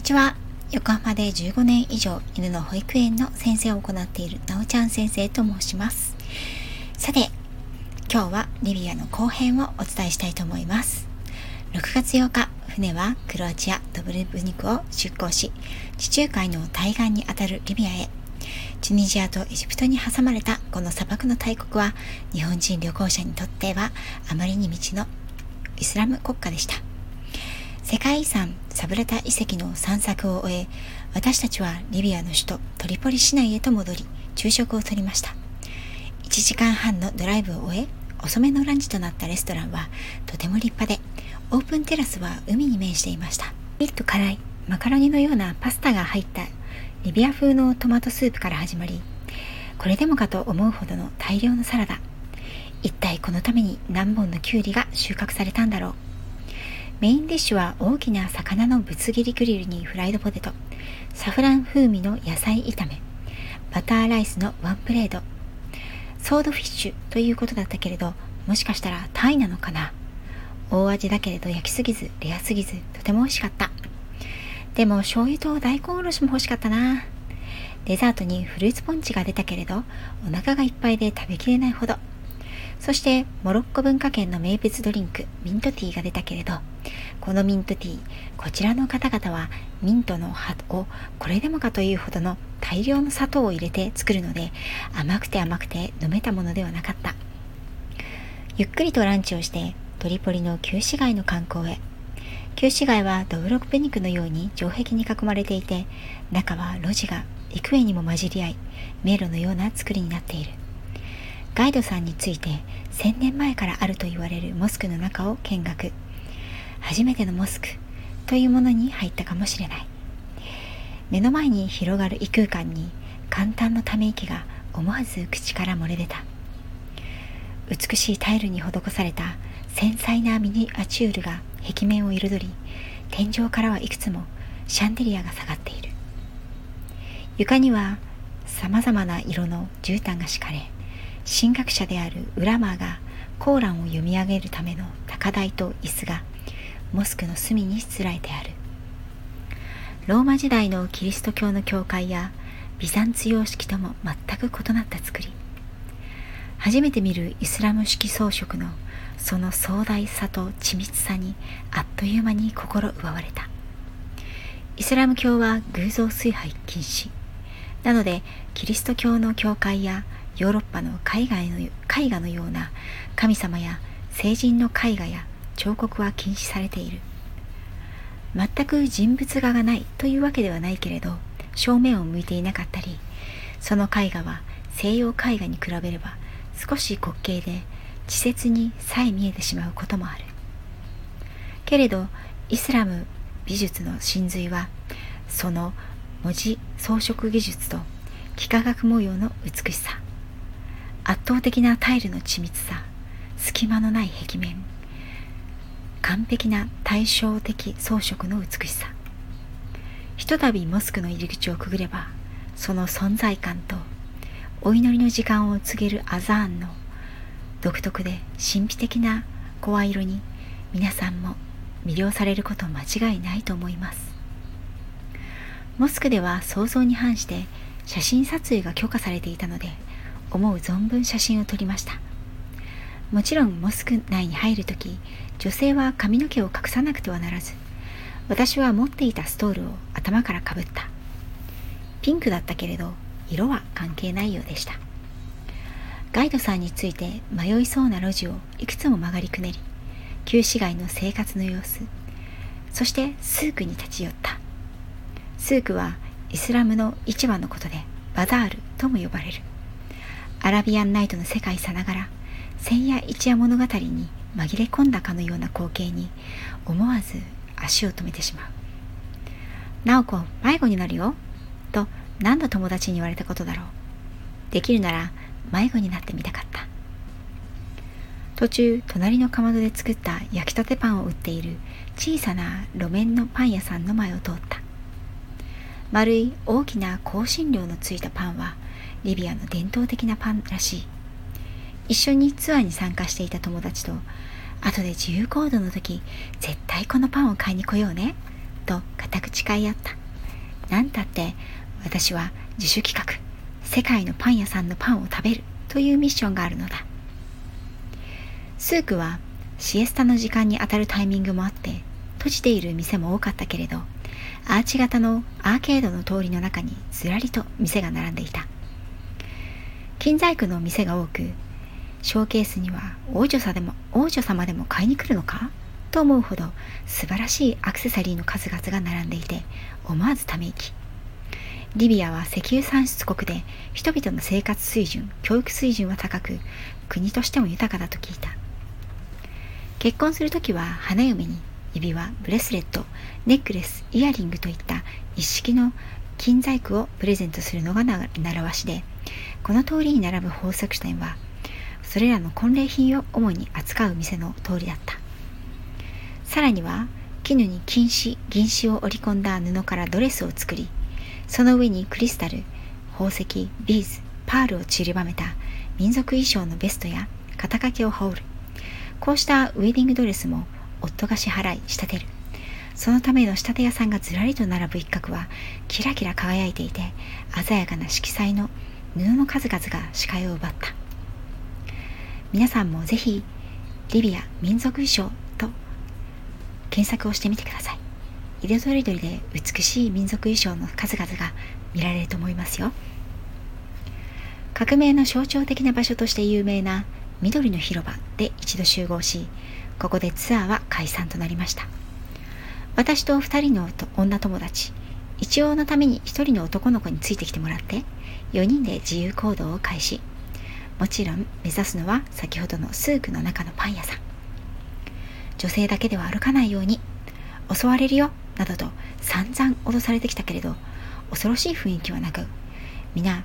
にちは。横浜で15年以上犬の保育園の先生を行っているなおちゃん先生と申します。さて、今日はリビアの後編をお伝えしたいと思います。6月8日、船はクロアチア・ドブルブニクを出港し、地中海の対岸にあたるリビアへ。チュニジアとエジプトに挟まれたこの砂漠の大国は、日本人旅行者にとってはあまりに未知のイスラム国家でした。世界遺産サブラタ遺跡の散策を終え、私たちはリビアの首都トリポリ市内へと戻り、昼食をとりました。1時間半のドライブを終え、遅めのランチとなったレストランはとても立派で、オープンテラスは海に面していました。ピリッと辛いマカロニのようなパスタが入ったリビア風のトマトスープから始まり、これでもかと思うほどの大量のサラダ。一体このために何本のキュウリが収穫されたんだろう。メインディッシュは大きな魚のぶつ切りグリルにフライドポテト、サフラン風味の野菜炒め、バターライスのワンプレート、ソードフィッシュということだったけれど、もしかしたらタイなのかな大味だけれど焼きすぎず、レアすぎず、とても美味しかった。でも醤油と大根おろしも欲しかったな。デザートにフルーツポンチが出たけれど、お腹がいっぱいで食べきれないほど。そしてモロッコ文化圏の名物ドリンクミントティーが出たけれどこのミントティーこちらの方々はミントの葉をこれでもかというほどの大量の砂糖を入れて作るので甘くて甘くて飲めたものではなかった。ゆっくりとランチをしてトリポリの旧市街の観光へ。旧市街はドブロクペニクのように城壁に囲まれていて中は路地が幾重にも混じり合い迷路のような作りになっている。ガイドさんについて1000年前からあると言われるモスクの中を見学。初めてのモスクというものに入ったかもしれない。目の前に広がる異空間に簡単のため息が思わず口から漏れ出た。美しいタイルに施された繊細なミニアチュールが壁面を彩り天井からはいくつもシャンデリアが下がっている。床にはさまざまな色の絨毯が敷かれ神学者であるウラマーがコーランを読み上げるための高台と椅子がモスクの隅にしつらえてある。ローマ時代のキリスト教の教会やビザンツ様式とも全く異なった作り。初めて見るイスラム式装飾のその壮大さと緻密さにあっという間に心奪われた。イスラム教は偶像崇拝禁止。なのでキリスト教の教会やヨーロッパの海外の絵画のような神様や聖人の絵画や彫刻は禁止されている。全く人物画がないというわけではないけれど正面を向いていなかったりその絵画は西洋絵画に比べれば少し滑稽で稚拙にさえ見えてしまうこともある。けれどイスラム美術の真髄はその文字装飾技術と幾何学模様の美しさ圧倒的なタイルの緻密さ隙間のない壁面完璧な対照的装飾の美しさ。ひとたびモスクの入り口をくぐればその存在感とお祈りの時間を告げるアザーンの独特で神秘的な声色に皆さんも魅了されること間違いないと思います。モスクでは想像に反して写真撮影が許可されていたので思う存分写真を撮りました。もちろんモスク内に入るとき女性は髪の毛を隠さなくてはならず私は持っていたストールを頭からかぶった。ピンクだったけれど色は関係ないようでした。ガイドさんについて迷いそうな路地をいくつも曲がりくねり旧市街の生活の様子そしてスークに立ち寄った。スークはイスラムの市場のことでバザールとも呼ばれる。アラビアンナイトの世界さながら千夜一夜物語に紛れ込んだかのような光景に思わず足を止めてしまう「直子迷子になるよ」と何度友達に言われたことだろうできるなら迷子になってみたかった途中隣のかまどで作った焼きたてパンを売っている小さな路面のパン屋さんの前を通った丸い大きな香辛料のついたパンはリビアの伝統的なパンらしい。一緒にツアーに参加していた友達と後で自由行動の時絶対このパンを買いに来ようねと固く誓い合った。なんたって私は自主企画、世界のパン屋さんのパンを食べるというミッションがあるのだ。スークはシエスタの時間に当たるタイミングもあって閉じている店も多かったけれどアーチ型のアーケードの通りの中にずらりと店が並んでいた金細工の店が多くショーケースには王女さでも王女様でも買いに来るのか？と思うほど素晴らしいアクセサリーの数々が並んでいて思わずため息。リビアは石油産出国で人々の生活水準教育水準は高く国としても豊かだと聞いた。結婚するときは花嫁に指輪、ブレスレット、ネックレス、イヤリングといった一式の金細工をプレゼントするのが習わしで、この通りに並ぶ宝石店は、それらの婚礼品を主に扱う店の通りだった。さらには、絹に金糸、銀糸を織り込んだ布からドレスを作り、その上にクリスタル、宝石、ビーズ、パールを散りばめた民族衣装のベストや肩掛けを羽織る。こうしたウェディングドレスも夫が支払い仕立てるそのための仕立て屋さんがずらりと並ぶ一角はキラキラ輝いていて鮮やかな色彩の布の数々が視界を奪った皆さんもぜひリビア民族衣装と検索をしてみてください。色とりどりで美しい民族衣装の数々が見られると思いますよ。革命の象徴的な場所として有名な緑の広場で一度集合しここでツアーは解散となりました。私と2人の女友達一応のために1人の男の子についてきてもらって4人で自由行動を開始。もちろん目指すのは先ほどのスークの中のパン屋さん。女性だけでは歩かないように襲われるよなどと散々脅されてきたけれど恐ろしい雰囲気はなく皆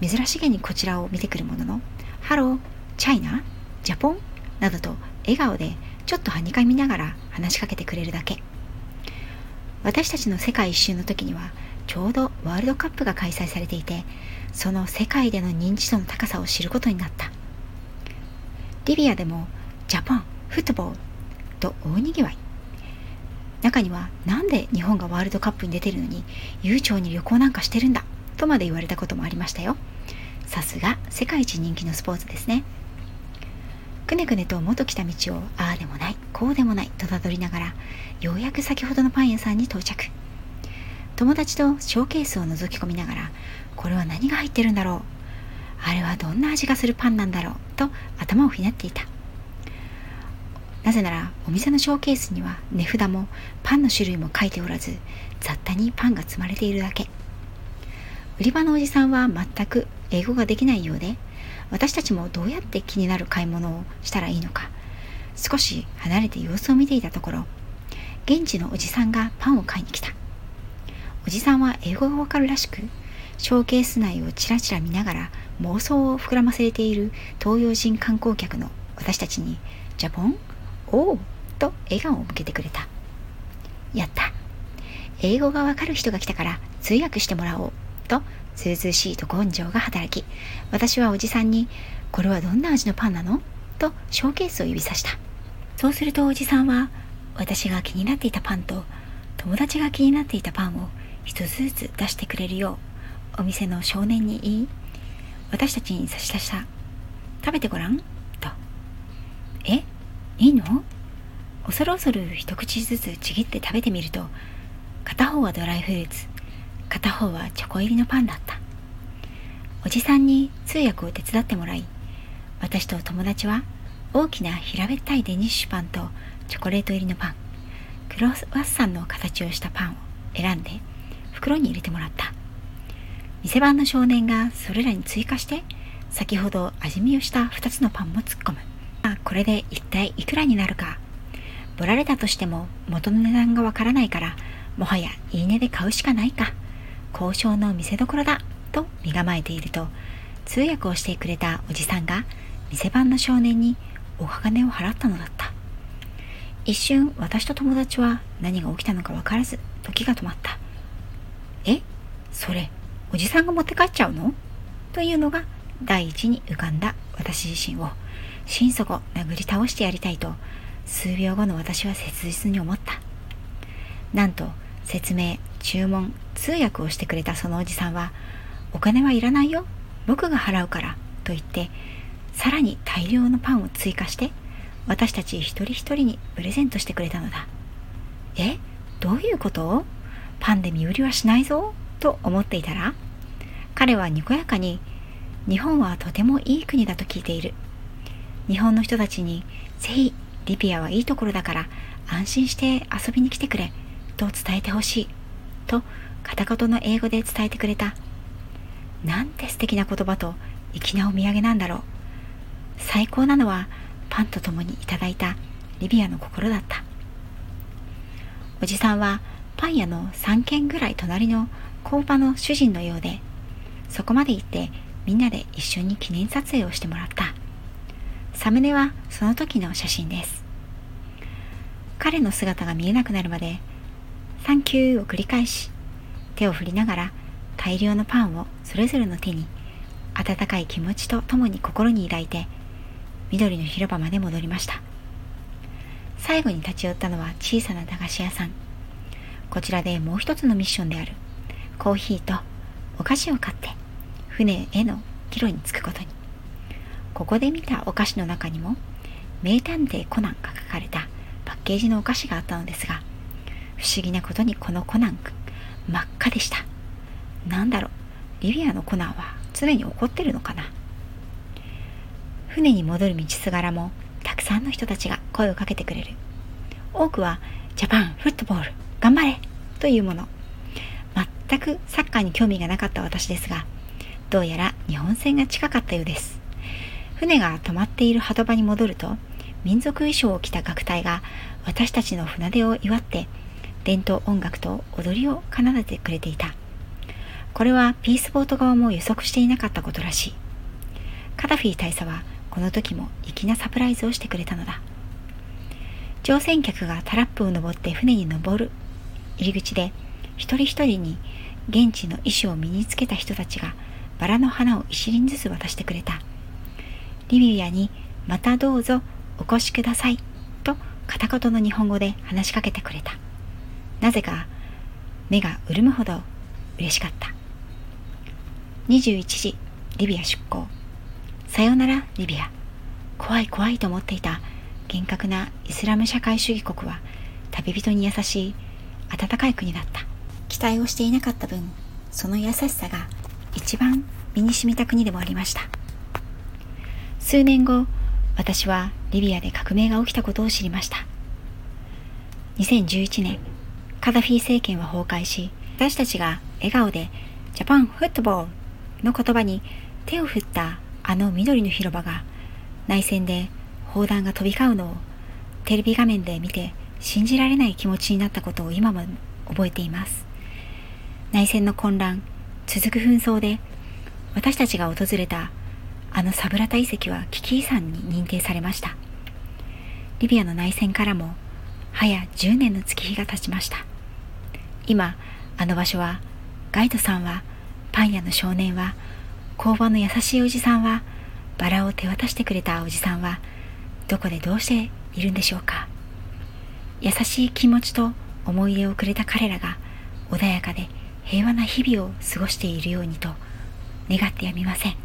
珍しげにこちらを見てくるもののハローチャイナジャポンなどと笑顔でちょっとはにかみながら話しかけてくれるだけ。私たちの世界一周の時にはちょうどワールドカップが開催されていてその世界での認知度の高さを知ることになった。リビアでもジャパンフットボールと大にぎわい。中にはなんで日本がワールドカップに出てるのに悠長に旅行なんかしてるんだとまで言われたこともありましたよ。さすが世界一人気のスポーツですね。くねくねと元来た道をああでもないこうでもないとたどりながらようやく先ほどのパン屋さんに到着。友達とショーケースを覗き込みながらこれは何が入ってるんだろう？あれはどんな味がするパンなんだろう？と頭をひねっていた。なぜならお店のショーケースには値札もパンの種類も書いておらず雑多にパンが積まれているだけ。売り場のおじさんは全く英語ができないようで私たちもどうやって気になる買い物をしたらいいのか少し離れて様子を見ていたところ現地のおじさんがパンを買いに来た。おじさんは英語がわかるらしくショーケース内をちらちら見ながら妄想を膨らませている東洋人観光客の私たちに「ジャポンおお!」と笑顔を向けてくれたやった英語がわかる人が来たから通訳してもらおうとずうずうしいと根性が働き私はおじさんに「これはどんな味のパンなの?」とショーケースを指さしたそうするとおじさんは私が気になっていたパンと友達が気になっていたパンを一つずつ出してくれるようお店の少年に言い私たちに差し出した。食べてごらんとえ？いいの？恐る恐る一口ずつちぎって食べてみると片方はドライフルーツ片方はチョコ入りのパンだった。おじさんに通訳を手伝ってもらい私と友達は大きな平べったいデニッシュパンとチョコレート入りのパンクロワッサンの形をしたパンを選んで袋に入れてもらった。店番の少年がそれらに追加して先ほど味見をした2つのパンも突っ込む。あこれで一体いくらになるか。ボられたとしても元の値段がわからないからもはやいいねで買うしかないか。交渉の見せどころだと身構えていると通訳をしてくれたおじさんが店番の少年にお金を払ったのだった。一瞬私と友達は何が起きたのか分からず時が止まった。え？それおじさんが持って帰っちゃうの？というのが第一に浮かんだ私自身を。心底殴り倒してやりたいと数秒後の私は切実に思った。なんと説明注文通訳をしてくれたそのおじさんは「お金はいらないよ僕が払うから」と言ってさらに大量のパンを追加して私たち一人一人にプレゼントしてくれたのだ。え？どういうこと？パンで身売りはしないぞ？と思っていたら彼はにこやかに日本はとてもいい国だと聞いている。日本の人たちにぜひリビアはいいところだから安心して遊びに来てくれと伝えてほしいと片言の英語で伝えてくれた。なんて素敵な言葉と粋なお土産なんだろう。最高なのはパンと共にいただいたリビアの心だった。おじさんはパン屋の3軒ぐらい隣の工場の主人のようでそこまで行ってみんなで一緒に記念撮影をしてもらった。サムネはその時の写真です。彼の姿が見えなくなるまで「サンキュー」を繰り返し手を振りながら大量のパンをそれぞれの手に温かい気持ちとともに心に抱いて緑の広場まで戻りました。最後に立ち寄ったのは小さな駄菓子屋さん。こちらでもう一つのミッションであるコーヒーとお菓子を買って。船への帰路に着くことに。ここで見たお菓子の中にも名探偵コナンが書かれたパッケージのお菓子があったのですが不思議なことにこのコナン君真っ赤でした。なんだろうリビアのコナンは常に怒ってるのかな。船に戻る道すがらもたくさんの人たちが声をかけてくれる。多くはジャパンフットボール頑張れというもの。全くサッカーに興味がなかった私ですがどうやら日本船が近かったようです。船が止まっている波止場に戻ると民族衣装を着た楽隊が私たちの船出を祝って伝統音楽と踊りを奏でてくれていた。これはピースボート側も予測していなかったことらしい。カダフィ大佐はこの時も粋なサプライズをしてくれたのだ。乗船客がタラップを登って船に登る。入り口で一人一人に現地の衣装を身につけた人たちがバラの花を一輪ずつ渡してくれた。リビアにまたどうぞお越しください。と片言の日本語で話しかけてくれた。なぜか目が潤むほど嬉しかった。21時リビア出港さよならリビア。怖い怖いと思っていた厳格なイスラム社会主義国は旅人に優しい温かい国だった。期待をしていなかった分その優しさが一番身に染みた国でもありました。数年後私はリビアで革命が起きたことを知りました。2011年カダフィ政権は崩壊し私たちが笑顔でジャパンフットボールの言葉に手を振ったあの緑の広場が内戦で砲弾が飛び交うのをテレビ画面で見て信じられない気持ちになったことを今も覚えています。内戦の混乱続く紛争で私たちが訪れたあのサブラタ遺跡は危機遺産に認定されました。リビアの内戦からも早10年の月日が経ちました。今あの場所はガイドさんはパン屋の少年は工場の優しいおじさんはバラを手渡してくれたおじさんはどこでどうしているんでしょうか。優しい気持ちと思い出をくれた彼らが穏やかで平和な日々を過ごしているようにと願ってやみません。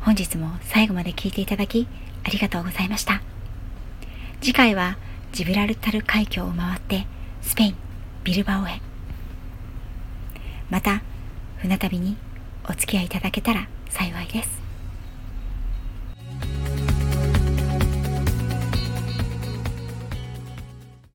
本日も最後まで聞いていただきありがとうございました。次回はジブラルタル海峡を回ってスペインビルバオへ。また船旅にお付き合いいただけたら幸いです。